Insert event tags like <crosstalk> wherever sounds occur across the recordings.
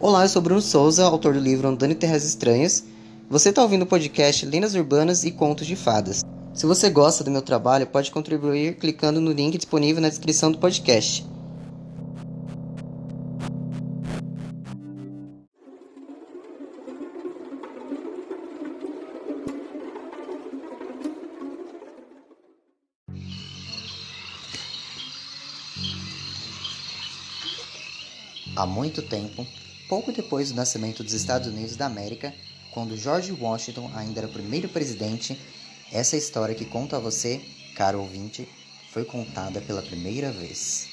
Olá, eu sou Bruno Souza, autor do livro Andando em Terras Estranhas. Você está ouvindo o podcast Lendas Urbanas e Contos de Fadas. Se você gosta do meu trabalho, pode contribuir clicando no link disponível na descrição do podcast. Há muito tempo, pouco depois do nascimento dos Estados Unidos da América, quando George Washington ainda era o primeiro presidente, essa história que conto a você, caro ouvinte, foi contada pela primeira vez.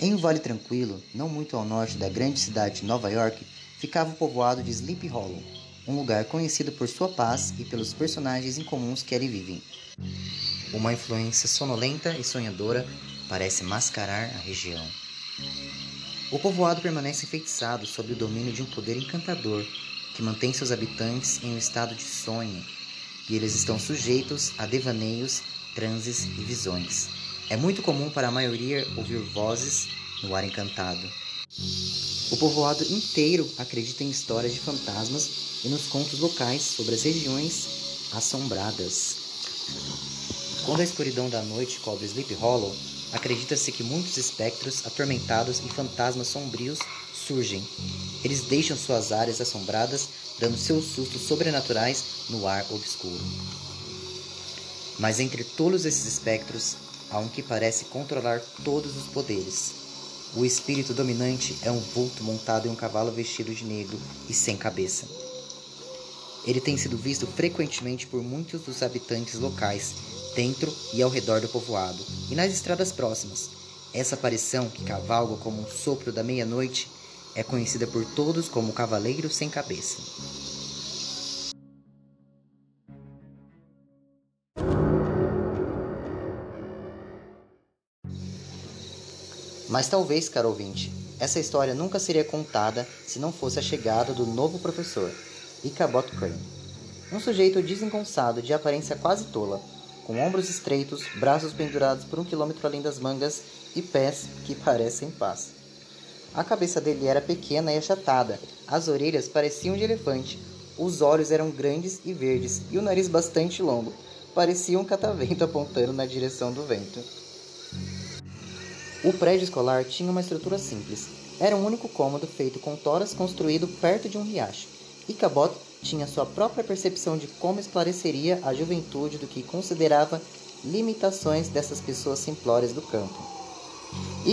Em um vale tranquilo, não muito ao norte da grande cidade de Nova York, ficava o povoado de Sleepy Hollow, um lugar conhecido por sua paz e pelos personagens incomuns que ali vivem. Uma influência sonolenta e sonhadora parece mascarar a região. O povoado permanece enfeitiçado sob o domínio de um poder encantador que mantém seus habitantes em um estado de sonho, e eles estão sujeitos a devaneios, transes e visões. É muito comum para a maioria ouvir vozes no ar encantado. O povoado inteiro acredita em histórias de fantasmas e nos contos locais sobre as regiões assombradas. Quando a escuridão da noite cobre Sleep Hollow, Acredita-se que muitos espectros atormentados e fantasmas sombrios surgem. Eles deixam suas áreas assombradas, dando seus sustos sobrenaturais no ar obscuro. Mas entre todos esses espectros, há um que parece controlar todos os poderes. O espírito dominante é um vulto montado em um cavalo vestido de negro e sem cabeça. Ele tem sido visto frequentemente por muitos dos habitantes locais dentro e ao redor do povoado, e nas estradas próximas. Essa aparição, que cavalga como um sopro da meia-noite, é conhecida por todos como o Cavaleiro Sem Cabeça. Mas talvez, caro ouvinte, essa história nunca seria contada se não fosse a chegada do novo professor, Ichabod Crane. Um sujeito desengonçado de aparência quase tola, com ombros estreitos, braços pendurados por um quilômetro além das mangas e pés que parecem paz. A cabeça dele era pequena e achatada, as orelhas pareciam de elefante, os olhos eram grandes e verdes e o nariz bastante longo, parecia um catavento <laughs> apontando na direção do vento. O prédio escolar tinha uma estrutura simples. Era um único cômodo feito com toras construído perto de um riacho. Cabot tinha sua própria percepção de como esclareceria a juventude do que considerava limitações dessas pessoas simplórias do campo.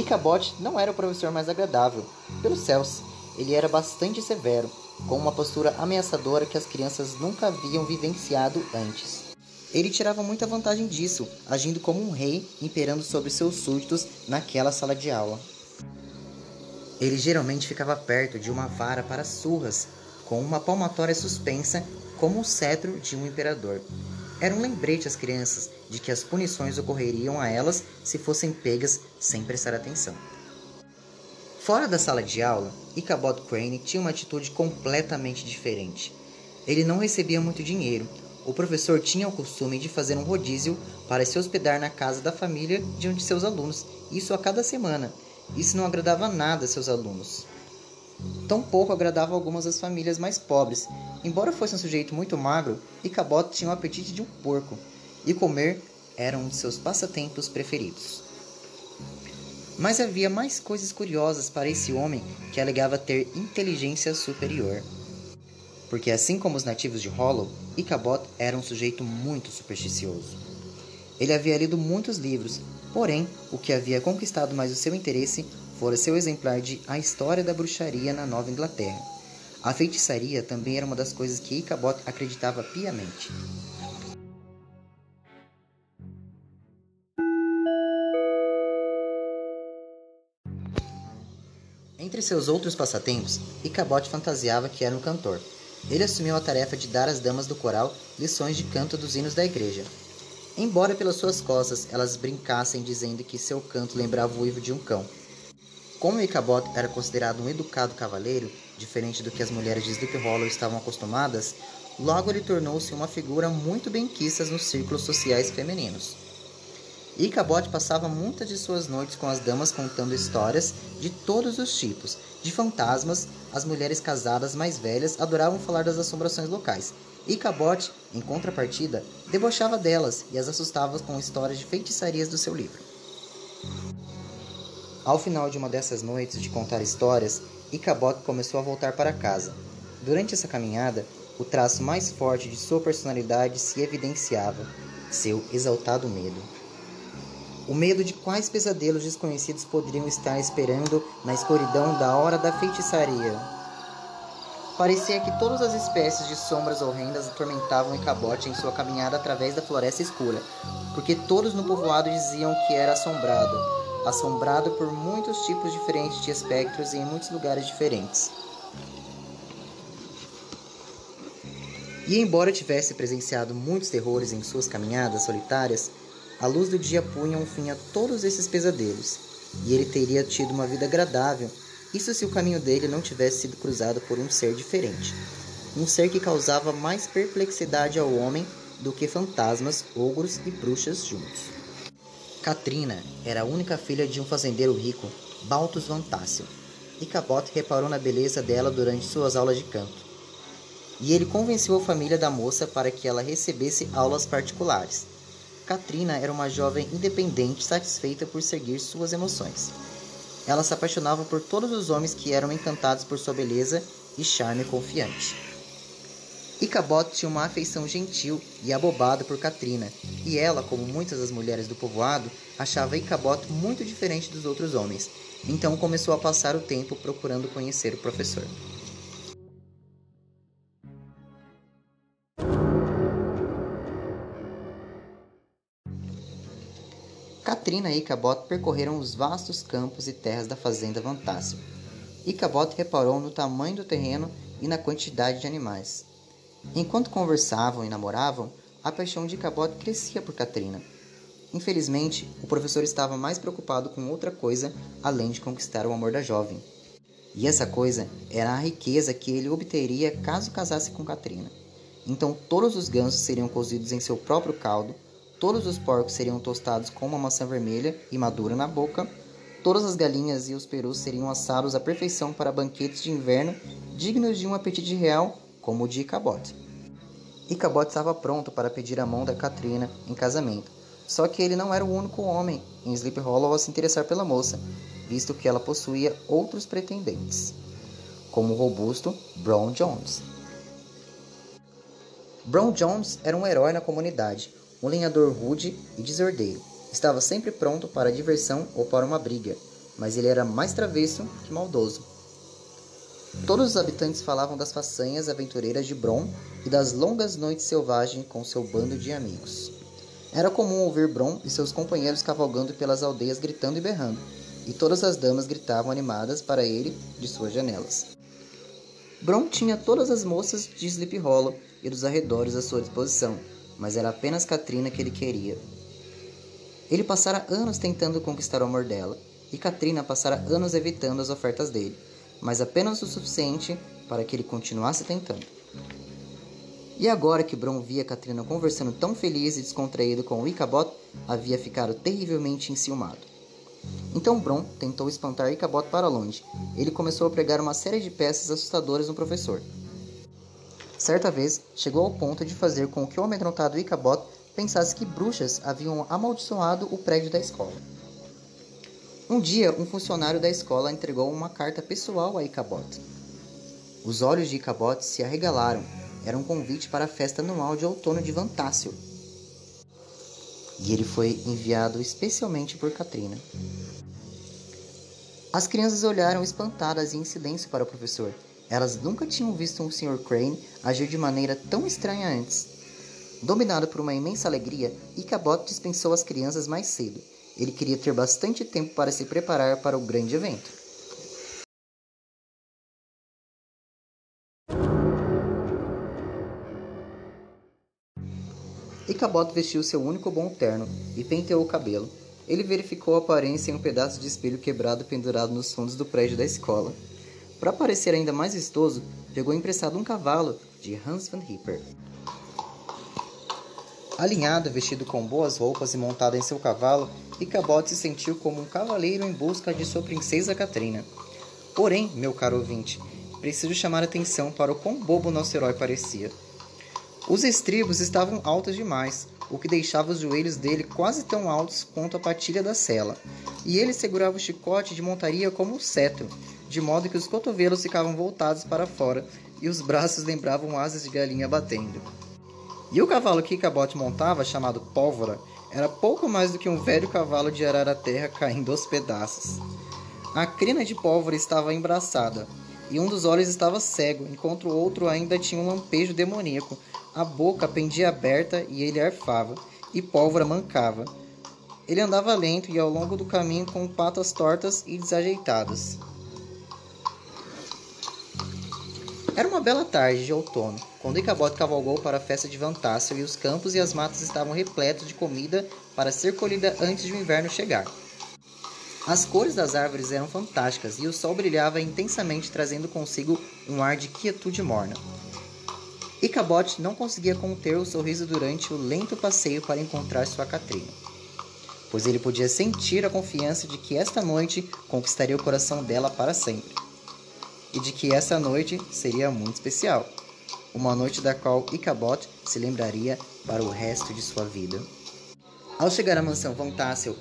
Cabot não era o professor mais agradável. Pelos céus, ele era bastante severo, com uma postura ameaçadora que as crianças nunca haviam vivenciado antes. Ele tirava muita vantagem disso, agindo como um rei, imperando sobre seus súditos naquela sala de aula. Ele geralmente ficava perto de uma vara para surras, com uma palmatória suspensa como o cetro de um imperador. Era um lembrete às crianças de que as punições ocorreriam a elas se fossem pegas sem prestar atenção. Fora da sala de aula, Ichabod Crane tinha uma atitude completamente diferente. Ele não recebia muito dinheiro. O professor tinha o costume de fazer um rodízio para se hospedar na casa da família de um de seus alunos, isso a cada semana. Isso não agradava nada a seus alunos. Tampouco agradava algumas das famílias mais pobres. Embora fosse um sujeito muito magro, Icabot tinha o apetite de um porco, e comer era um de seus passatempos preferidos. Mas havia mais coisas curiosas para esse homem que alegava ter inteligência superior. Porque assim como os nativos de Hollow, Icabot era um sujeito muito supersticioso. Ele havia lido muitos livros, porém, o que havia conquistado mais o seu interesse fora seu exemplar de A História da Bruxaria na Nova Inglaterra. A feitiçaria também era uma das coisas que Ichabod acreditava piamente. Entre seus outros passatempos, Ichabod fantasiava que era um cantor. Ele assumiu a tarefa de dar às damas do coral lições de canto dos hinos da igreja. Embora pelas suas costas elas brincassem dizendo que seu canto lembrava o uivo de um cão, como Ichabod era considerado um educado cavaleiro, diferente do que as mulheres de Sleep Hollow estavam acostumadas, logo ele tornou-se uma figura muito bem quista nos círculos sociais femininos. Ichabod passava muitas de suas noites com as damas contando histórias de todos os tipos. De fantasmas, as mulheres casadas mais velhas adoravam falar das assombrações locais. Ichabod, em contrapartida, debochava delas e as assustava com histórias de feitiçarias do seu livro. Ao final de uma dessas noites de contar histórias, Ichabod começou a voltar para casa. Durante essa caminhada, o traço mais forte de sua personalidade se evidenciava: seu exaltado medo. O medo de quais pesadelos desconhecidos poderiam estar esperando na escuridão da hora da feitiçaria. Parecia que todas as espécies de sombras horrendas atormentavam Icabote em sua caminhada através da floresta escura, porque todos no povoado diziam que era assombrado, assombrado por muitos tipos diferentes de espectros e em muitos lugares diferentes. E embora tivesse presenciado muitos terrores em suas caminhadas solitárias, a luz do dia punha um fim a todos esses pesadelos, e ele teria tido uma vida agradável, isso se o caminho dele não tivesse sido cruzado por um ser diferente. Um ser que causava mais perplexidade ao homem do que fantasmas, ogros e bruxas juntos. Katrina era a única filha de um fazendeiro rico, Baltus Van Tassel, e Cabot reparou na beleza dela durante suas aulas de canto. E ele convenceu a família da moça para que ela recebesse aulas particulares. Katrina era uma jovem independente satisfeita por seguir suas emoções. Ela se apaixonava por todos os homens que eram encantados por sua beleza e charme confiante. Icabot tinha uma afeição gentil e abobada por Katrina, e ela, como muitas das mulheres do povoado, achava Icabot muito diferente dos outros homens. Então começou a passar o tempo procurando conhecer o professor. Katrina e Icabot percorreram os vastos campos e terras da fazenda Vantácio. Icabot reparou no tamanho do terreno e na quantidade de animais. Enquanto conversavam e namoravam, a paixão de Icabot crescia por Katrina. Infelizmente, o professor estava mais preocupado com outra coisa além de conquistar o amor da jovem. E essa coisa era a riqueza que ele obteria caso casasse com Katrina. Então todos os gansos seriam cozidos em seu próprio caldo, Todos os porcos seriam tostados com uma maçã vermelha e madura na boca. Todas as galinhas e os perus seriam assados à perfeição para banquetes de inverno dignos de um apetite real, como o de Icabot. Icabot estava pronto para pedir a mão da Katrina em casamento. Só que ele não era o único homem em Sleep Hollow a se interessar pela moça, visto que ela possuía outros pretendentes, como o robusto Brown Jones. Brown Jones era um herói na comunidade, um lenhador rude e desordeiro. Estava sempre pronto para a diversão ou para uma briga, mas ele era mais travesso que maldoso. Todos os habitantes falavam das façanhas aventureiras de Bron e das longas noites selvagens com seu bando de amigos. Era comum ouvir Bron e seus companheiros cavalgando pelas aldeias gritando e berrando, e todas as damas gritavam animadas para ele de suas janelas. Bron tinha todas as moças de Sleep Hollow e dos arredores à sua disposição, mas era apenas Katrina que ele queria. Ele passara anos tentando conquistar o amor dela, e Katrina passara anos evitando as ofertas dele, mas apenas o suficiente para que ele continuasse tentando. E agora que Bron via Katrina conversando tão feliz e descontraído com Icabot, havia ficado terrivelmente enciumado. Então Bron tentou espantar Icabot para longe. Ele começou a pregar uma série de peças assustadoras no professor, Certa vez, chegou ao ponto de fazer com que o amedrontado Icabot pensasse que bruxas haviam amaldiçoado o prédio da escola. Um dia, um funcionário da escola entregou uma carta pessoal a Icabot. Os olhos de Icabot se arregalaram. Era um convite para a festa anual de outono de Vantácio. E ele foi enviado especialmente por Katrina. As crianças olharam espantadas e em silêncio para o professor, elas nunca tinham visto um Sr. Crane agir de maneira tão estranha antes. Dominado por uma imensa alegria, Icabot dispensou as crianças mais cedo. Ele queria ter bastante tempo para se preparar para o grande evento. Icabot vestiu seu único bom terno e penteou o cabelo. Ele verificou a aparência em um pedaço de espelho quebrado pendurado nos fundos do prédio da escola. Para parecer ainda mais vistoso, pegou emprestado um cavalo de Hans van Ripper. Alinhado, vestido com boas roupas e montado em seu cavalo, Icabod se sentiu como um cavaleiro em busca de sua princesa Catrina. Porém, meu caro ouvinte, preciso chamar atenção para o quão bobo nosso herói parecia. Os estribos estavam altos demais, o que deixava os joelhos dele quase tão altos quanto a patilha da sela, e ele segurava o chicote de montaria como um cetro, de modo que os cotovelos ficavam voltados para fora e os braços lembravam asas de galinha batendo. E o cavalo que Icabod montava, chamado Pólvora, era pouco mais do que um velho cavalo de arar a terra caindo aos pedaços. A crina de Pólvora estava embraçada, e um dos olhos estava cego, enquanto o outro ainda tinha um lampejo demoníaco. A boca pendia aberta e ele arfava, e Pólvora mancava. Ele andava lento e ao longo do caminho com patas tortas e desajeitadas. Era uma bela tarde de outono, quando Icabod cavalgou para a festa de Vantácio e os campos e as matas estavam repletos de comida para ser colhida antes de o inverno chegar. As cores das árvores eram fantásticas e o sol brilhava intensamente, trazendo consigo um ar de quietude morna. Icabod não conseguia conter o sorriso durante o lento passeio para encontrar sua Catrina, pois ele podia sentir a confiança de que esta noite conquistaria o coração dela para sempre e de que essa noite seria muito especial, uma noite da qual Icabod se lembraria para o resto de sua vida. Ao chegar à mansão Von Tassel,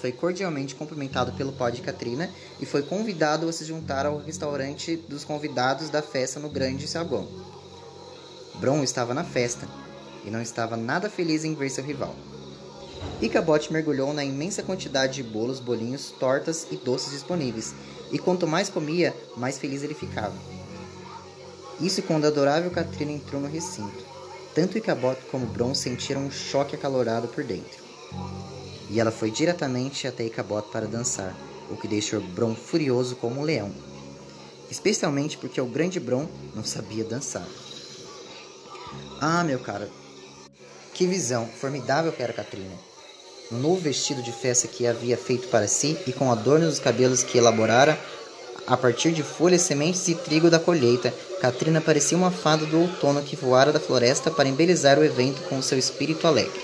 foi cordialmente cumprimentado pelo pai de Katrina e foi convidado a se juntar ao restaurante dos convidados da festa no grande salão. Bron estava na festa e não estava nada feliz em ver seu rival. Icabod mergulhou na imensa quantidade de bolos, bolinhos, tortas e doces disponíveis e quanto mais comia, mais feliz ele ficava. Isso quando a adorável Katrina entrou no recinto. Tanto Icabod como Bron sentiram um choque acalorado por dentro. E ela foi diretamente até Icabod para dançar, o que deixou Bron furioso como um leão. Especialmente porque o grande Bron não sabia dançar. Ah, meu cara, que visão formidável que era Katrina no vestido de festa que havia feito para si e com adornos dos cabelos que elaborara a partir de folhas, sementes e trigo da colheita, Katrina parecia uma fada do outono que voara da floresta para embelezar o evento com seu espírito alegre.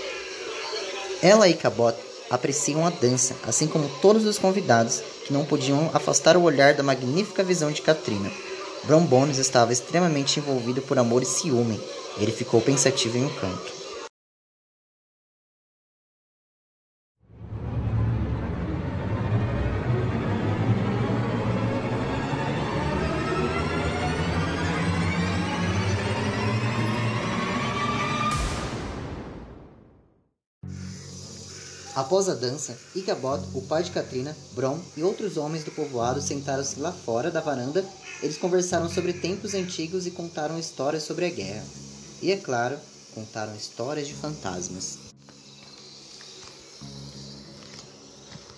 Ela e Cabot apreciam a dança, assim como todos os convidados, que não podiam afastar o olhar da magnífica visão de Katrina. Bron Bones estava extremamente envolvido por amor e ciúme. Ele ficou pensativo em um canto. Após a dança, Icabod, o pai de Katrina, Bron e outros homens do povoado sentaram-se lá fora da varanda. Eles conversaram sobre tempos antigos e contaram histórias sobre a guerra. E, é claro, contaram histórias de fantasmas.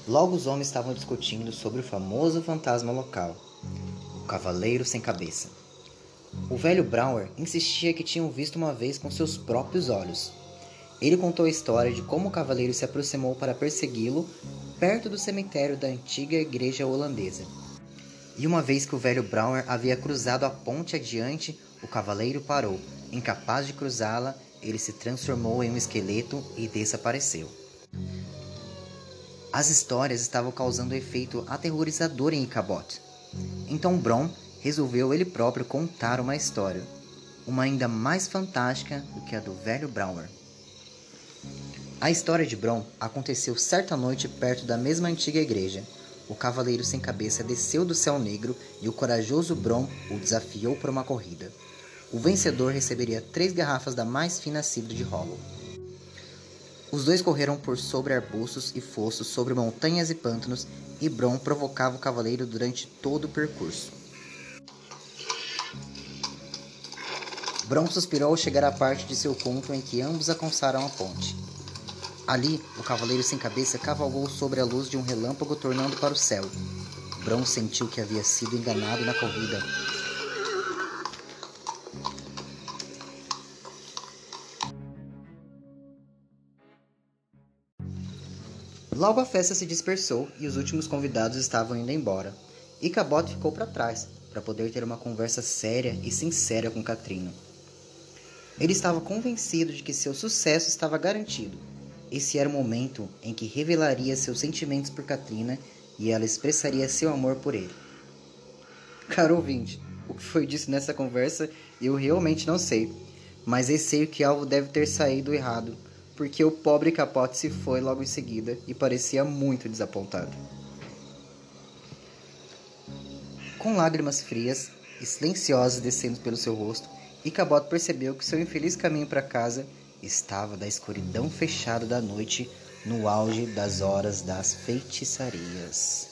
Logo os homens estavam discutindo sobre o famoso fantasma local, o Cavaleiro Sem Cabeça. O velho Brower insistia que tinham visto uma vez com seus próprios olhos. Ele contou a história de como o cavaleiro se aproximou para persegui-lo perto do cemitério da antiga igreja holandesa. E uma vez que o velho Brouwer havia cruzado a ponte adiante, o cavaleiro parou. Incapaz de cruzá-la, ele se transformou em um esqueleto e desapareceu. As histórias estavam causando efeito aterrorizador em Icabot. Então Bron resolveu ele próprio contar uma história, uma ainda mais fantástica do que a do velho Brouwer. A história de Bron aconteceu certa noite perto da mesma antiga igreja. O cavaleiro sem cabeça desceu do céu negro e o corajoso Bron o desafiou para uma corrida. O vencedor receberia três garrafas da mais fina cidra de Hollow. Os dois correram por sobre arbustos e fossos, sobre montanhas e pântanos, e Bron provocava o cavaleiro durante todo o percurso. Bron suspirou ao chegar à parte de seu conto em que ambos alcançaram a ponte. Ali, o cavaleiro sem cabeça cavalgou sobre a luz de um relâmpago tornando para o céu. Bron sentiu que havia sido enganado na corrida. Logo a festa se dispersou e os últimos convidados estavam indo embora. E ficou para trás, para poder ter uma conversa séria e sincera com Katrina. Ele estava convencido de que seu sucesso estava garantido. Esse era o momento em que revelaria seus sentimentos por Katrina e ela expressaria seu amor por ele. Caro ouvinte, o que foi dito nessa conversa eu realmente não sei, mas receio que algo deve ter saído errado, porque o pobre capote se foi logo em seguida e parecia muito desapontado. Com lágrimas frias e silenciosas descendo pelo seu rosto, Icabod percebeu que seu infeliz caminho para casa estava da escuridão fechada da noite no auge das horas das feitiçarias.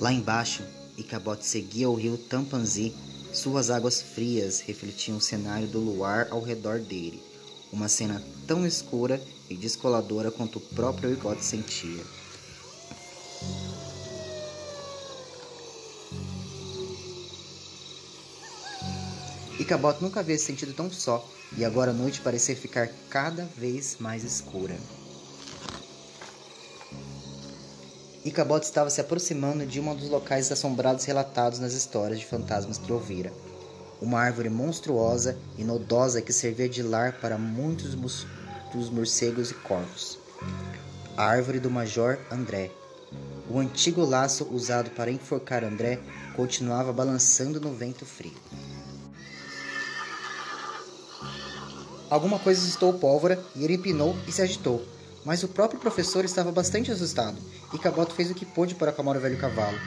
Lá embaixo, Icabod seguia o rio Tampanzi. Suas águas frias refletiam o cenário do luar ao redor dele, uma cena tão escura e descoladora quanto o próprio Icabod sentia. Icabot nunca havia se sentido tão só, e agora a noite parecia ficar cada vez mais escura. Icabot estava se aproximando de um dos locais assombrados relatados nas histórias de fantasmas que ouvira. Uma árvore monstruosa e nodosa que servia de lar para muitos dos morcegos e corvos. A árvore do Major André. O antigo laço usado para enforcar André continuava balançando no vento frio. Alguma coisa assustou Pólvora e ele empinou e se agitou. Mas o próprio professor estava bastante assustado e Caboto fez o que pôde para acalmar o velho cavalo.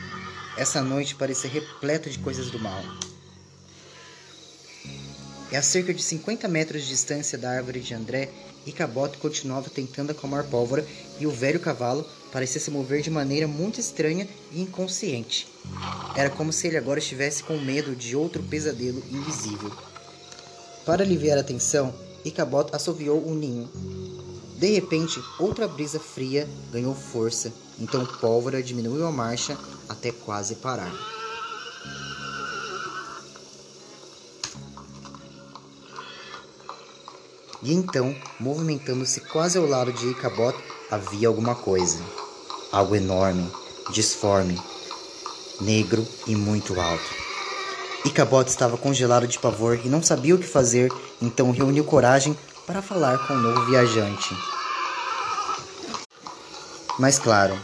Essa noite parecia repleta de coisas do mal. E a cerca de 50 metros de distância da árvore de André, Icabote continuava tentando acalmar Pólvora e o velho cavalo parecia se mover de maneira muito estranha e inconsciente. Era como se ele agora estivesse com medo de outro pesadelo invisível. Para aliviar a tensão, Icabod assoviou o ninho. De repente, outra brisa fria ganhou força, então Pólvora diminuiu a marcha até quase parar. E então, movimentando-se quase ao lado de Icabod, havia alguma coisa. Algo enorme, disforme, negro e muito alto. Icabod estava congelado de pavor e não sabia o que fazer, então reuniu coragem para falar com o novo viajante. Mas claro,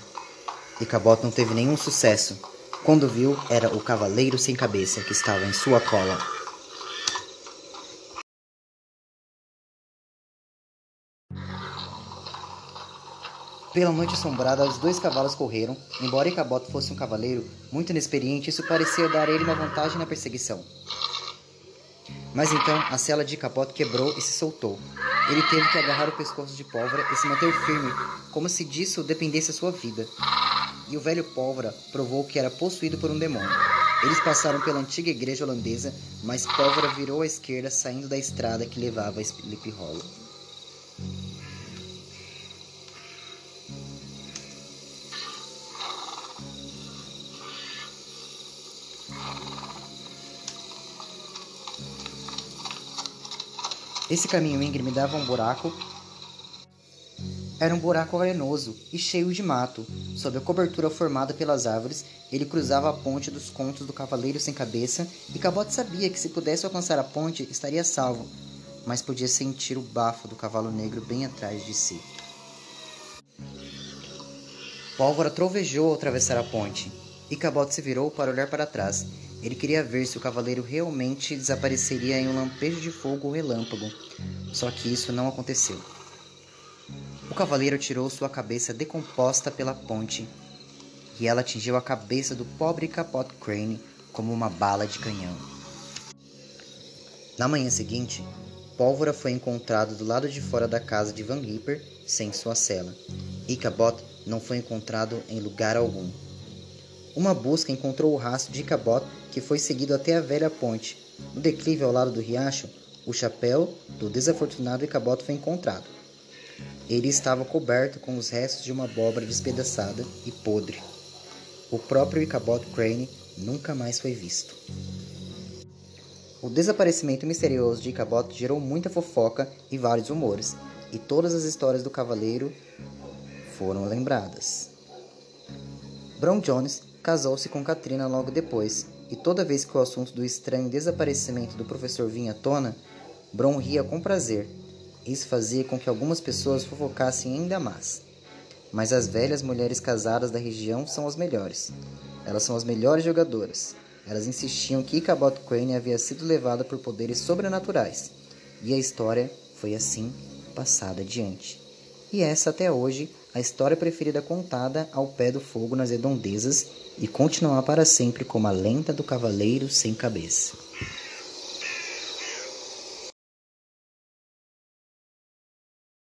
Icabod não teve nenhum sucesso. Quando viu, era o cavaleiro sem cabeça que estava em sua cola. Pela noite assombrada, os dois cavalos correram. Embora Icabot fosse um cavaleiro muito inexperiente, isso parecia dar a ele uma vantagem na perseguição. Mas então a cela de Icabot quebrou e se soltou. Ele teve que agarrar o pescoço de Pólvora e se manter firme, como se disso dependesse a sua vida. E o velho Pólvora provou que era possuído por um demônio. Eles passaram pela antiga igreja holandesa, mas Pólvora virou à esquerda, saindo da estrada que levava a Sleep Hollow. Esse caminho íngreme dava um buraco. Era um buraco arenoso e cheio de mato. Sob a cobertura formada pelas árvores, ele cruzava a ponte dos contos do Cavaleiro Sem Cabeça e Cabot sabia que se pudesse alcançar a ponte estaria salvo, mas podia sentir o bafo do cavalo negro bem atrás de si. Pólvora trovejou ao atravessar a ponte e Cabot se virou para olhar para trás ele queria ver se o cavaleiro realmente desapareceria em um lampejo de fogo ou relâmpago, só que isso não aconteceu. O cavaleiro tirou sua cabeça decomposta pela ponte e ela atingiu a cabeça do pobre Capot Crane como uma bala de canhão. Na manhã seguinte, Pólvora foi encontrado do lado de fora da casa de Van Ripper sem sua cela, e Cabot não foi encontrado em lugar algum. Uma busca encontrou o rastro de Cabot que foi seguido até a velha ponte. No declive ao lado do riacho, o chapéu do desafortunado Icabot foi encontrado. Ele estava coberto com os restos de uma abóbora despedaçada e podre. O próprio Icabot Crane nunca mais foi visto. O desaparecimento misterioso de Icabot gerou muita fofoca e vários rumores, e todas as histórias do cavaleiro foram lembradas. Brown Jones casou-se com Katrina logo depois, e toda vez que o assunto do estranho desaparecimento do professor vinha à tona, Bron ria com prazer. Isso fazia com que algumas pessoas fofocassem ainda mais. Mas as velhas mulheres casadas da região são as melhores. Elas são as melhores jogadoras. Elas insistiam que Ichabod Crane havia sido levada por poderes sobrenaturais. E a história foi assim passada adiante. E essa até hoje a história preferida contada ao pé do fogo nas redondezas e continuar para sempre como a lenda do cavaleiro sem cabeça.